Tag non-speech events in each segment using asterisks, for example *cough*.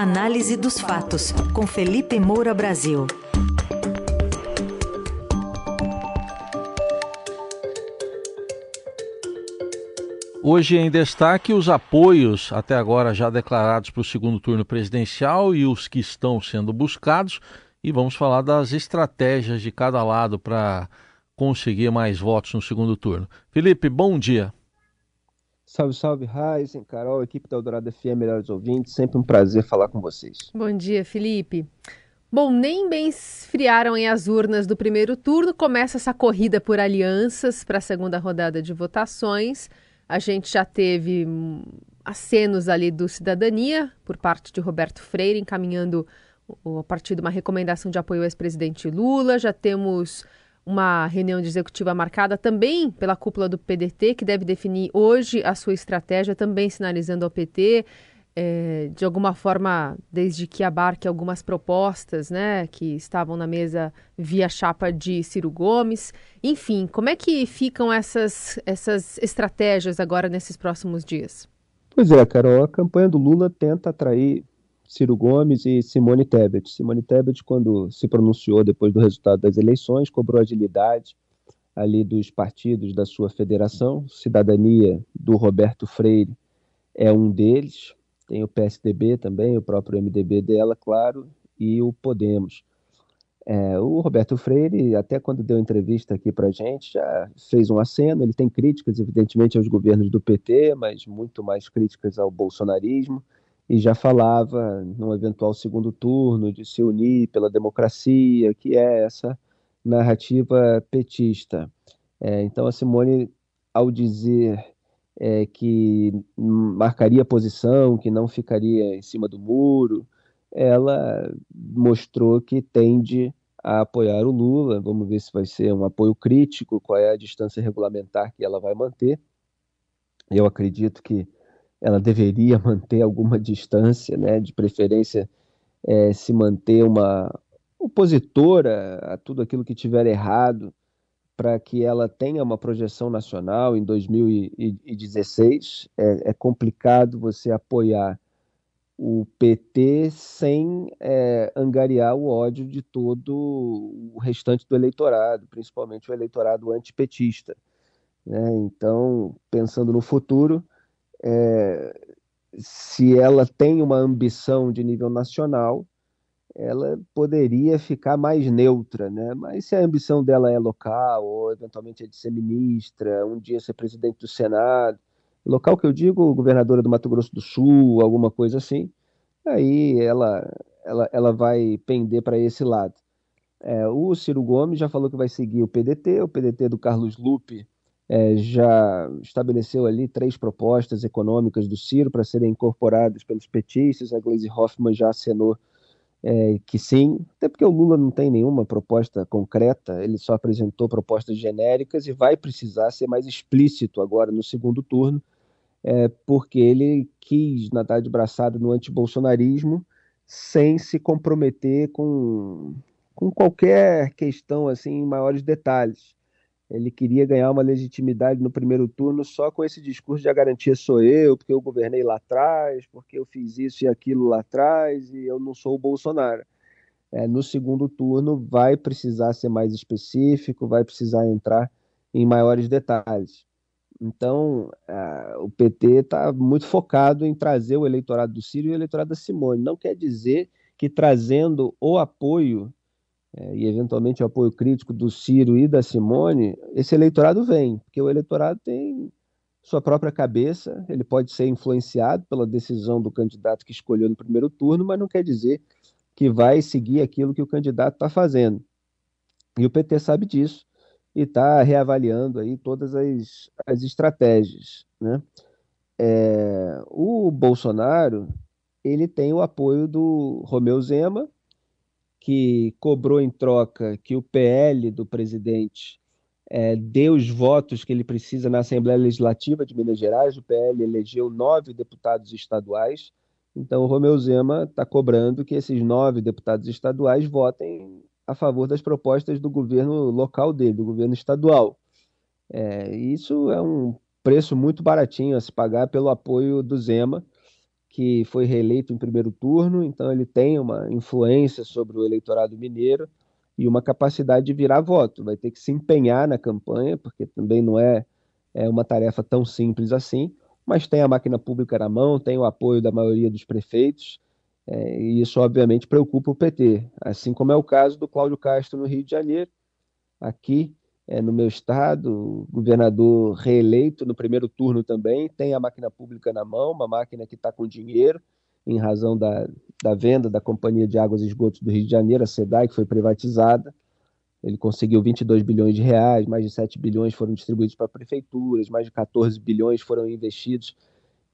Análise dos fatos, com Felipe Moura Brasil. Hoje em destaque os apoios até agora já declarados para o segundo turno presidencial e os que estão sendo buscados. E vamos falar das estratégias de cada lado para conseguir mais votos no segundo turno. Felipe, bom dia. Salve, salve, Raizen, Carol, equipe da Eldorado FM, melhores ouvintes. Sempre um prazer falar com vocês. Bom dia, Felipe. Bom, nem bem esfriaram em as urnas do primeiro turno. Começa essa corrida por alianças para a segunda rodada de votações. A gente já teve hum, acenos ali do Cidadania, por parte de Roberto Freire, encaminhando a partir de uma recomendação de apoio ao ex-presidente Lula. Já temos uma reunião executiva marcada também pela cúpula do PDT, que deve definir hoje a sua estratégia, também sinalizando ao PT, é, de alguma forma, desde que abarque algumas propostas né, que estavam na mesa via chapa de Ciro Gomes. Enfim, como é que ficam essas, essas estratégias agora nesses próximos dias? Pois é, Carol, a campanha do Lula tenta atrair Ciro Gomes e Simone Tebet. Simone Tebet, quando se pronunciou depois do resultado das eleições, cobrou agilidade ali dos partidos da sua federação. Cidadania do Roberto Freire é um deles. Tem o PSDB também, o próprio MDB dela, claro, e o Podemos. É, o Roberto Freire, até quando deu entrevista aqui para gente, já fez um aceno. Ele tem críticas, evidentemente, aos governos do PT, mas muito mais críticas ao bolsonarismo. E já falava, num eventual segundo turno, de se unir pela democracia, que é essa narrativa petista. É, então, a Simone, ao dizer é, que marcaria posição, que não ficaria em cima do muro, ela mostrou que tende a apoiar o Lula. Vamos ver se vai ser um apoio crítico, qual é a distância regulamentar que ela vai manter. Eu acredito que ela deveria *laughs* manter alguma distância, né, de preferência é, se manter uma opositora a tudo aquilo que tiver errado, para que ela tenha uma projeção nacional em 2016. É, é complicado você apoiar o PT sem é, angariar o ódio de todo o restante do eleitorado, principalmente o eleitorado antipetista. Né? Então, pensando no futuro, é, se ela tem uma ambição de nível nacional, ela poderia ficar mais neutra, né? Mas se a ambição dela é local, ou eventualmente é de ser ministra, um dia ser presidente do Senado, local que eu digo, governadora do Mato Grosso do Sul, alguma coisa assim, aí ela, ela, ela vai pender para esse lado. É, o Ciro Gomes já falou que vai seguir o PDT, o PDT do Carlos Lupe é, já estabeleceu ali três propostas econômicas do Ciro para serem incorporadas pelos petistas, a Gleisi Hoffmann já acenou é, que sim, até porque o Lula não tem nenhuma proposta concreta, ele só apresentou propostas genéricas e vai precisar ser mais explícito agora no segundo turno, é, porque ele quis nadar de braçada no antibolsonarismo sem se comprometer com, com qualquer questão assim em maiores detalhes. Ele queria ganhar uma legitimidade no primeiro turno só com esse discurso de a garantia sou eu, porque eu governei lá atrás, porque eu fiz isso e aquilo lá atrás e eu não sou o Bolsonaro. É, no segundo turno vai precisar ser mais específico, vai precisar entrar em maiores detalhes. Então, o PT está muito focado em trazer o eleitorado do Ciro e o eleitorado da Simone. Não quer dizer que trazendo o apoio é, e eventualmente o apoio crítico do Ciro e da Simone, esse eleitorado vem, porque o eleitorado tem sua própria cabeça, ele pode ser influenciado pela decisão do candidato que escolheu no primeiro turno, mas não quer dizer que vai seguir aquilo que o candidato está fazendo. E o PT sabe disso e está reavaliando aí todas as, as estratégias. Né? É, o Bolsonaro ele tem o apoio do Romeu Zema, que cobrou em troca que o PL do presidente é, dê os votos que ele precisa na Assembleia Legislativa de Minas Gerais. O PL elegeu nove deputados estaduais. Então, o Romeu Zema está cobrando que esses nove deputados estaduais votem a favor das propostas do governo local dele, do governo estadual. É, isso é um preço muito baratinho a se pagar pelo apoio do Zema que foi reeleito em primeiro turno, então ele tem uma influência sobre o eleitorado mineiro e uma capacidade de virar voto. Vai ter que se empenhar na campanha, porque também não é, é uma tarefa tão simples assim, mas tem a máquina pública na mão, tem o apoio da maioria dos prefeitos, é, e isso obviamente preocupa o PT, assim como é o caso do Cláudio Castro no Rio de Janeiro. Aqui é, no meu estado, governador reeleito no primeiro turno também, tem a máquina pública na mão, uma máquina que está com dinheiro, em razão da, da venda da Companhia de Águas e Esgotos do Rio de Janeiro, a SEDAI, que foi privatizada. Ele conseguiu 22 bilhões de reais, mais de 7 bilhões foram distribuídos para prefeituras, mais de 14 bilhões foram investidos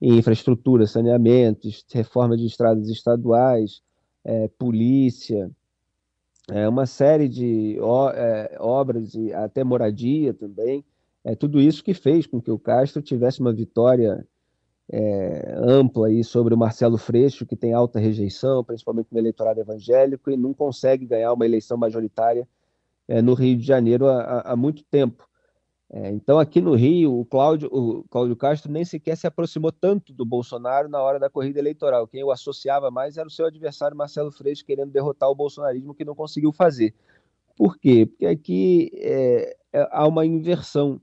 em infraestrutura, saneamentos, reforma de estradas estaduais, é, polícia, é, uma série de é, obras e até moradia também. É tudo isso que fez com que o Castro tivesse uma vitória é, ampla aí sobre o Marcelo Freixo, que tem alta rejeição, principalmente no eleitorado evangélico, e não consegue ganhar uma eleição majoritária é, no Rio de Janeiro há, há muito tempo. É, então, aqui no Rio, o Cláudio, o Cláudio Castro nem sequer se aproximou tanto do Bolsonaro na hora da corrida eleitoral. Quem o associava mais era o seu adversário Marcelo Freixo, querendo derrotar o bolsonarismo, que não conseguiu fazer. Por quê? Porque aqui é, é, há uma inversão.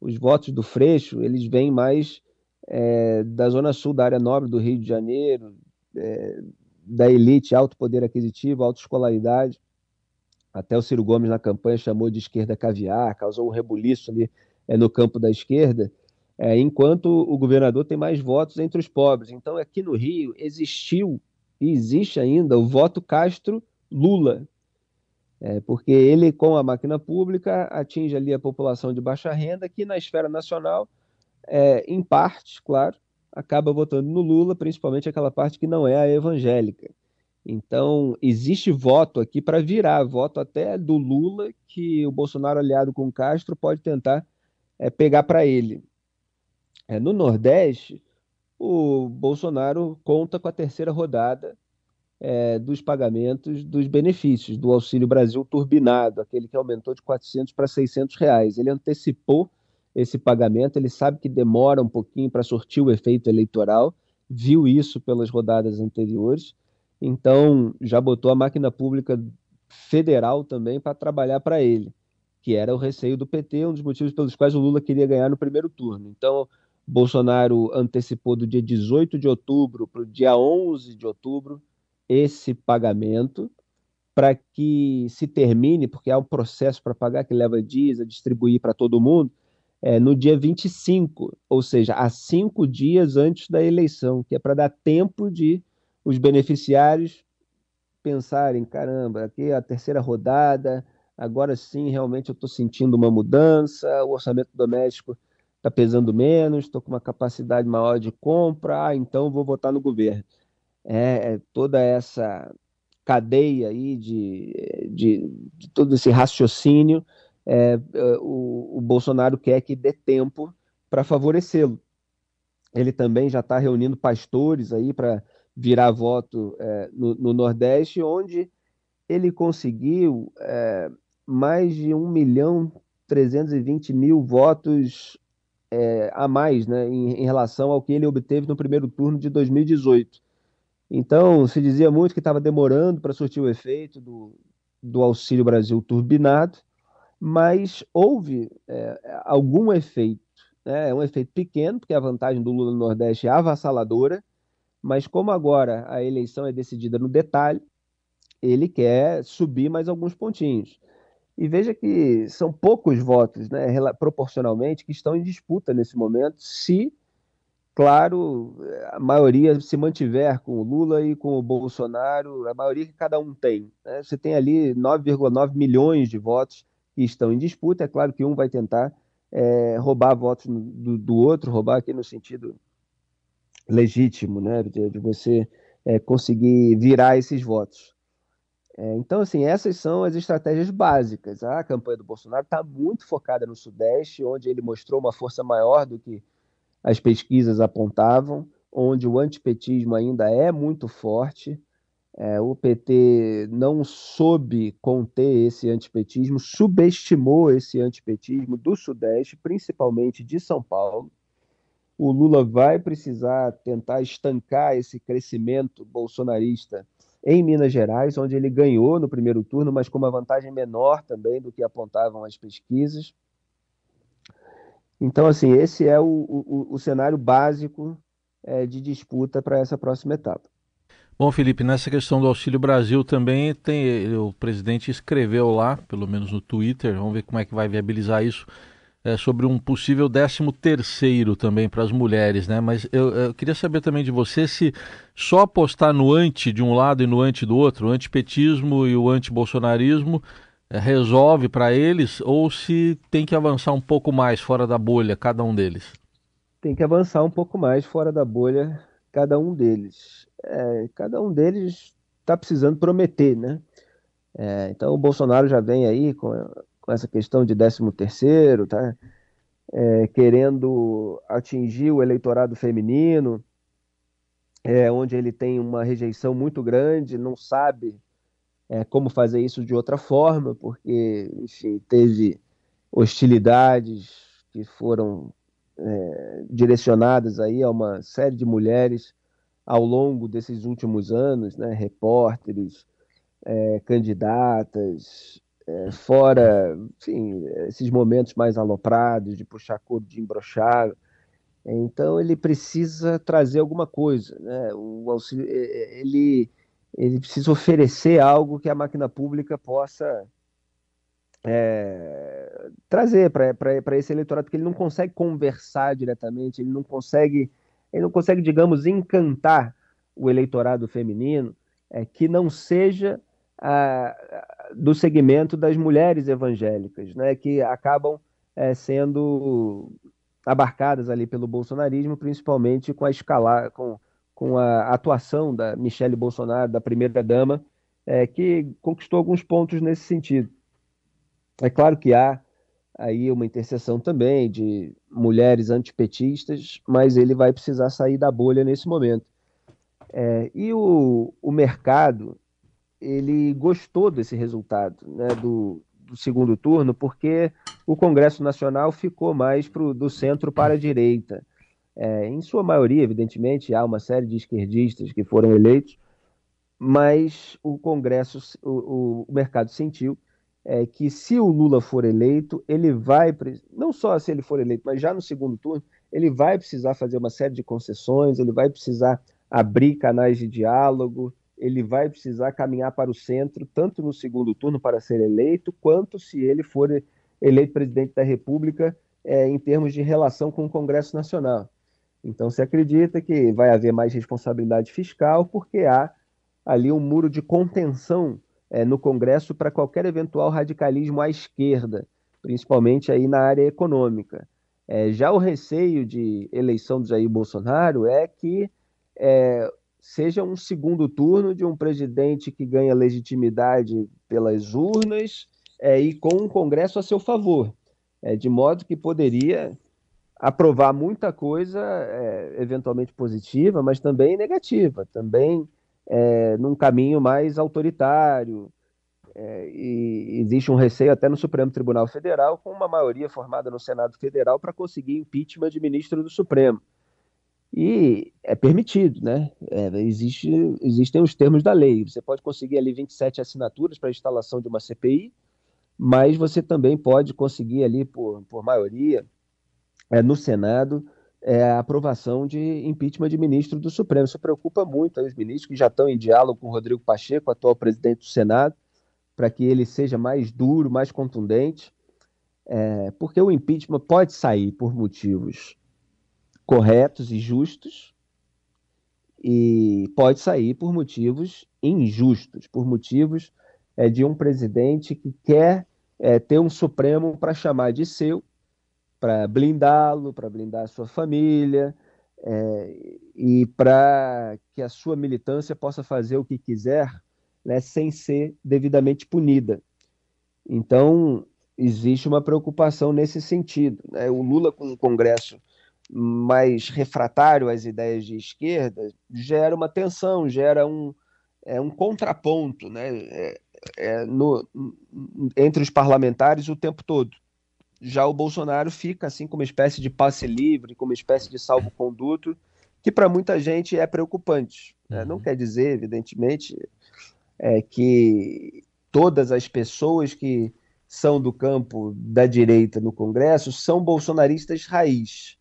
Os votos do Freixo, eles vêm mais é, da zona sul da área nobre do Rio de Janeiro, é, da elite, alto poder aquisitivo, alta escolaridade. Até o Ciro Gomes na campanha chamou de esquerda caviar, causou um rebuliço ali é, no campo da esquerda, é, enquanto o governador tem mais votos entre os pobres. Então, aqui no Rio existiu e existe ainda o voto Castro-Lula, é, porque ele, com a máquina pública, atinge ali a população de baixa renda, que na esfera nacional, é, em parte, claro, acaba votando no Lula, principalmente aquela parte que não é a evangélica. Então, existe voto aqui para virar, voto até do Lula, que o Bolsonaro, aliado com o Castro, pode tentar é, pegar para ele. É, no Nordeste, o Bolsonaro conta com a terceira rodada é, dos pagamentos dos benefícios do Auxílio Brasil turbinado, aquele que aumentou de 400 para 600 reais. Ele antecipou esse pagamento, ele sabe que demora um pouquinho para sortir o efeito eleitoral, viu isso pelas rodadas anteriores então já botou a máquina pública federal também para trabalhar para ele, que era o receio do PT, um dos motivos pelos quais o Lula queria ganhar no primeiro turno. Então, Bolsonaro antecipou do dia 18 de outubro para o dia 11 de outubro esse pagamento para que se termine, porque há um processo para pagar que leva dias a distribuir para todo mundo, é, no dia 25, ou seja, há cinco dias antes da eleição, que é para dar tempo de os beneficiários pensarem, caramba, aqui é a terceira rodada, agora sim realmente eu estou sentindo uma mudança, o orçamento doméstico está pesando menos, estou com uma capacidade maior de compra, ah, então vou votar no governo. É, é toda essa cadeia aí de, de, de todo esse raciocínio, é, é o, o Bolsonaro quer que dê tempo para favorecê-lo. Ele também já está reunindo pastores aí para virar voto é, no, no, Nordeste, onde ele conseguiu é, mais de 1 milhão 320 mil votos é, a mais né, em, em, relação ao que ele obteve no primeiro turno de 2018. Então, se dizia muito que estava demorando para surtir o efeito do, do Auxílio Brasil turbinado, mas houve é, algum efeito. Né, é um efeito pequeno, porque a vantagem do Lula no Nordeste é avassaladora, mas como agora a eleição é decidida no detalhe, ele quer subir mais alguns pontinhos. E veja que são poucos votos, né, proporcionalmente, que estão em disputa nesse momento, se, claro, a maioria se mantiver com o Lula e com o Bolsonaro, a maioria que cada um tem. Né? Você tem ali 9,9 milhões de votos que estão em disputa. É claro que um vai tentar é, roubar votos do, do outro, roubar aqui no sentido legítimo, né, de, de você é, conseguir virar esses votos. É, então, assim, essas são as estratégias básicas. A campanha do Bolsonaro está muito focada no Sudeste, onde ele mostrou uma força maior do que as pesquisas apontavam, onde o antipetismo ainda é muito forte. É, o PT não soube conter esse antipetismo, subestimou esse antipetismo do Sudeste, principalmente de São Paulo. O Lula vai precisar tentar estancar esse crescimento bolsonarista em Minas Gerais, onde ele ganhou no primeiro turno, mas com uma vantagem menor também do que apontavam as pesquisas. Então, assim, esse é o, o, o cenário básico é, de disputa para essa próxima etapa. Bom, Felipe, nessa questão do Auxílio Brasil também tem o presidente escreveu lá, pelo menos no Twitter, vamos ver como é que vai viabilizar isso, é, sobre um possível 13 terceiro também para as mulheres, né? Mas eu, eu, queria saber também de você se só apostar no anti de um lado e no anti do outro, o antipetismo e o antibolsonarismo, é, resolve para eles ou se tem que avançar um pouco mais fora da bolha, cada um deles? Tem que avançar um pouco mais fora da bolha, cada um deles. É, cada um deles está precisando prometer, né? É, então o Bolsonaro já vem aí com, com essa questão de 13 terceiro, tá? É, querendo atingir o eleitorado feminino, é, onde ele tem uma rejeição muito grande, não sabe é, como fazer isso de outra forma, porque, enfim, teve hostilidades que foram é, direcionadas aí a uma série de mulheres ao longo desses últimos anos, né, repórteres, é, candidatas, é, fora, enfim, esses momentos mais aloprados de puxar couro de embrochar. Então ele precisa trazer alguma coisa, né? O auxílio, ele ele precisa oferecer algo que a máquina pública possa é, trazer para esse eleitorado, porque ele não consegue conversar diretamente, ele não consegue, ele não consegue, digamos, encantar o eleitorado feminino é, que não seja a, do segmento das mulheres evangélicas, né, que acabam é, sendo abarcadas ali pelo bolsonarismo, principalmente com a escalar, com com a atuação da Michelle Bolsonaro, da primeira-dama, é, que conquistou alguns pontos nesse sentido. É claro que há aí uma interseção também de mulheres antipetistas, mas ele vai precisar sair da bolha nesse momento. É, e o, o mercado, ele gostou desse resultado né, do, do segundo turno, porque o Congresso Nacional ficou mais pro, do centro para a direita. É, em sua maioria, evidentemente, há uma série de esquerdistas que foram eleitos, mas o Congresso, o, o mercado sentiu é, que se o Lula for eleito, ele vai, não só se ele for eleito, mas já no segundo turno, ele vai precisar fazer uma série de concessões, ele vai precisar abrir canais de diálogo, ele vai precisar caminhar para o centro, tanto no segundo turno para ser eleito, quanto se ele for eleito presidente da República é, em termos de relação com o Congresso Nacional. Então se acredita que vai haver mais responsabilidade fiscal porque há ali um muro de contenção é, no Congresso para qualquer eventual radicalismo à esquerda, principalmente aí na área econômica. É, já o receio de eleição do Jair Bolsonaro é que é, seja um segundo turno de um presidente que ganha legitimidade pelas urnas é, e com um Congresso a seu favor, é, de modo que poderia aprovar muita coisa, é, eventualmente positiva, mas também negativa, também é, num caminho mais autoritário. É, e existe um receio até no Supremo Tribunal Federal, com uma maioria formada no Senado Federal, para conseguir impeachment de ministro do Supremo. E é permitido, né? É, existe, existem os termos da lei. Você pode conseguir ali 27 assinaturas para a instalação de uma CPI, mas você também pode conseguir ali, por, por maioria, é, no Senado é, a aprovação de impeachment de ministro do Supremo. Isso preocupa muito os ministros que já estão em diálogo com o Rodrigo Pacheco, atual presidente do Senado, para que ele seja mais duro, mais contundente, é, porque o impeachment pode sair por motivos corretos e justos e pode sair por motivos injustos, por motivos é, de um presidente que quer é, ter um Supremo para chamar de seu para blindá-lo, para blindar a sua família é, e para que a sua militância possa fazer o que quiser né, sem ser devidamente punida. Então, existe uma preocupação nesse sentido. Né? O Lula, com um Congresso mais refratário às ideias de esquerda, gera uma tensão, gera um, é, um contraponto né? É, é, no, entre os parlamentares o tempo todo já o Bolsonaro fica assim como uma espécie de passe livre, como uma espécie de salvo-conduto, que para muita gente é preocupante. Né? Uhum. Não quer dizer, evidentemente, é, que todas as pessoas que são do campo da direita no Congresso são bolsonaristas raiz,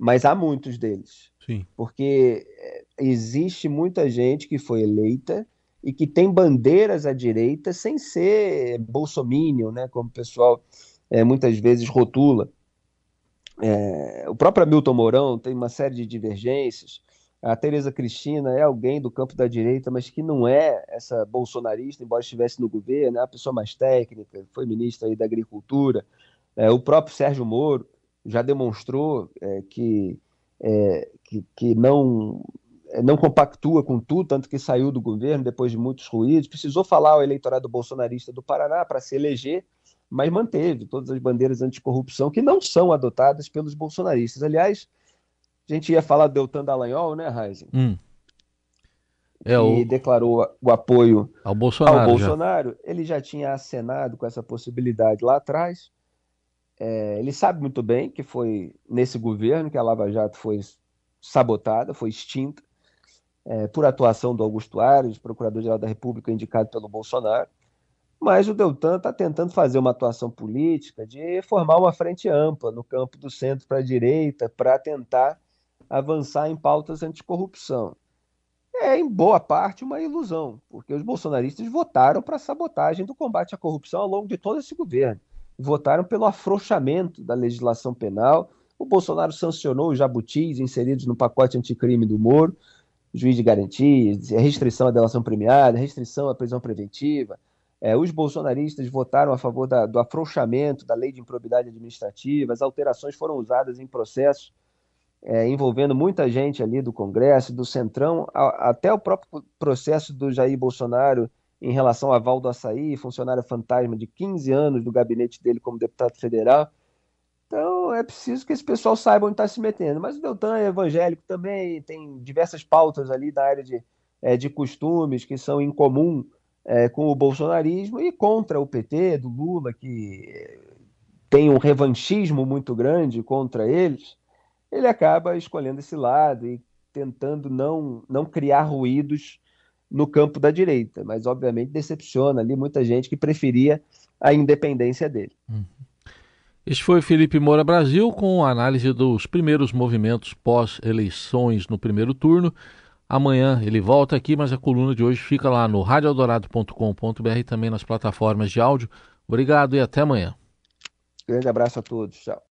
mas há muitos deles. Sim. Porque é, existe muita gente que foi eleita e que tem bandeiras à direita sem ser bolsominion, né, como o pessoal é, muitas vezes rotula. É, o próprio Hamilton Mourão tem uma série de divergências. A Tereza Cristina é alguém do campo da direita, mas que não é essa bolsonarista, embora estivesse no governo, é uma pessoa mais técnica, foi ministra aí da Agricultura. É, o próprio Sérgio Moro já demonstrou é, que, é, que, que, não, é, não compactua com tudo, tanto que saiu do governo depois de muitos ruídos. Precisou falar ao eleitorado bolsonarista do Paraná para se eleger, mas manteve todas as bandeiras anticorrupção que não são adotadas pelos bolsonaristas. Aliás, a gente ia falar do Deltan Dallagnol, né, Reisen? Hum. É, o... declarou o apoio ao Bolsonaro. Ao Bolsonaro. Já. Ele já tinha acenado com essa possibilidade lá atrás. É, ele sabe muito bem que foi nesse governo que a Lava Jato foi sabotada, foi extinta, é, por atuação do Augusto Ares, procurador-geral da República indicado pelo Bolsonaro. Mas o Deltan está tentando fazer uma atuação política de formar uma frente ampla no campo do centro para a direita para tentar avançar em pautas anticorrupção. É, em boa parte, uma ilusão, porque os bolsonaristas votaram para a sabotagem do combate à corrupção ao longo de todo esse governo. Votaram pelo afrouxamento da legislação penal. O Bolsonaro sancionou os jabutis inseridos no pacote anticrime do Moro, juiz de garantias, restrição à delação premiada, restrição à prisão preventiva, é, os bolsonaristas votaram a favor da, do afrouxamento da lei de improbidade administrativa, as alterações foram usadas em processos é, envolvendo muita gente ali do Congresso, do Centrão, a, até o próprio processo do Jair Bolsonaro em relação a Valdo Açaí, funcionário fantasma de 15 anos do gabinete dele como deputado federal. Então é preciso que esse pessoal saiba onde está se metendo. Mas o Deltan é evangélico também, tem diversas pautas ali da área de, é, de costumes que são em comum é, com o bolsonarismo e contra o PT, do Lula, que tem um revanchismo muito grande contra eles, ele acaba escolhendo esse lado e tentando não, não criar ruídos no campo da direita, mas obviamente decepciona ali muita gente que preferia a independência dele. Uhum. Este foi Felipe Moura Brasil com análise dos primeiros movimentos pós-eleições no primeiro turno. Amanhã ele volta aqui, mas a coluna de hoje fica lá no radioeldorado.com.br e também nas plataformas de áudio. Obrigado e até amanhã. Grande abraço a todos. Tchau.